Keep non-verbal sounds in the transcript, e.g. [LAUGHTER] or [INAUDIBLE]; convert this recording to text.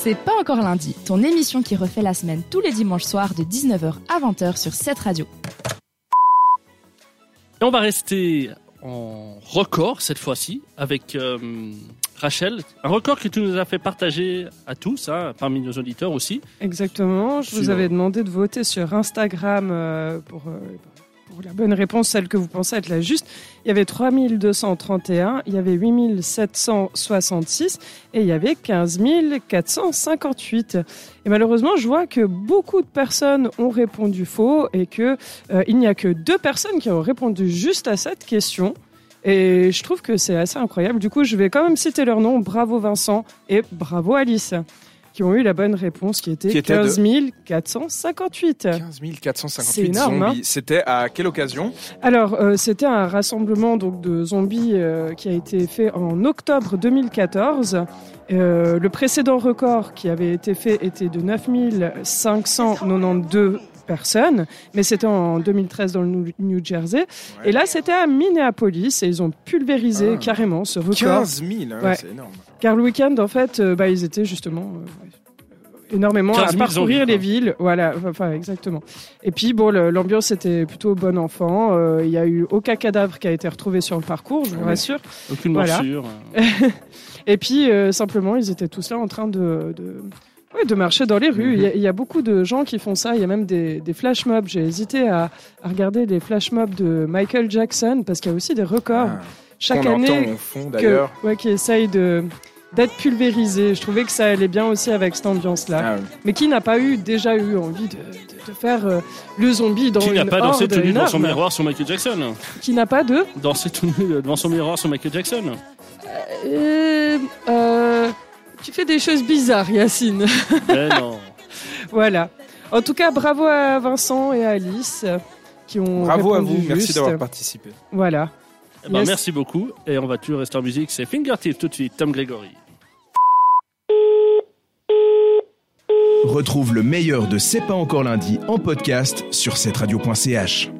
C'est pas encore lundi, ton émission qui refait la semaine tous les dimanches soirs de 19h à 20h sur cette radio. Et on va rester en record cette fois-ci avec euh, Rachel. Un record que tu nous as fait partager à tous, hein, parmi nos auditeurs aussi. Exactement. Je vous avais demandé de voter sur Instagram euh, pour, euh, pour la bonne réponse, celle que vous pensez être la juste. Il y avait 3231, il y avait 8766 et il y avait 15 458. Et malheureusement, je vois que beaucoup de personnes ont répondu faux et que euh, il n'y a que deux personnes qui ont répondu juste à cette question. Et je trouve que c'est assez incroyable. Du coup, je vais quand même citer leur nom. Bravo Vincent et bravo Alice, qui ont eu la bonne réponse, qui était, Qui était de 15 458. 15 458 C'est énorme, hein. zombies. C'était à quelle occasion? Alors, euh, c'était un rassemblement donc de zombies euh, qui a été fait en octobre 2014. Euh, le précédent record qui avait été fait était de 9592 personnes, mais c'était en 2013 dans le New- New Jersey. Et là, c'était à Minneapolis et ils ont pulvérisé Ah. carrément ce record. 15 000, hein, Ouais. c'est énorme. Car le week-end, en fait, euh, bah, ils étaient justement euh, énormément 15 à 000 parcourir les villes. Voilà, enfin, exactement. Et puis, bon, l'ambiance était plutôt bon enfant. Euh, Il y a eu aucun cadavre qui a été retrouvé sur le parcours, je vous Ouais. rassure. Aucune Voilà. morsure. [LAUGHS] Et puis, euh, simplement, ils étaient tous là en train de. de... ouais, de marcher dans les rues. Il y a- il y, a beaucoup de gens qui font ça. Il y a même des, des flash mobs. J'ai hésité à, à regarder les flash mobs de Michael Jackson parce qu'il y a aussi des records Ah, chaque année entend fond que, ouais, qui essayent de d'être pulvérisé. Je trouvais que ça allait bien aussi avec cette ambiance-là. Ah, oui. Mais qui n'a pas eu déjà eu envie de, de- de faire euh, le zombie dans Qui n'a une pas dansé tout nu devant son miroir sur Michael Jackson Qui n'a pas de Danser tout nu devant son miroir sur Michael Jackson Euh, euh, Tu fais des choses bizarres, Yacine. [LAUGHS] Eh non. voilà. En tout cas, bravo à Vincent et à Alice qui ont Bravo à répondu vous, merci d'avoir participé. Voilà. Eh ben, Yes. Merci beaucoup. Et on va toujours rester en musique. C'est Fingertip tout de suite, Tom Gregory. Retrouve le meilleur de C'est pas encore lundi en podcast sur cetteradio.ch.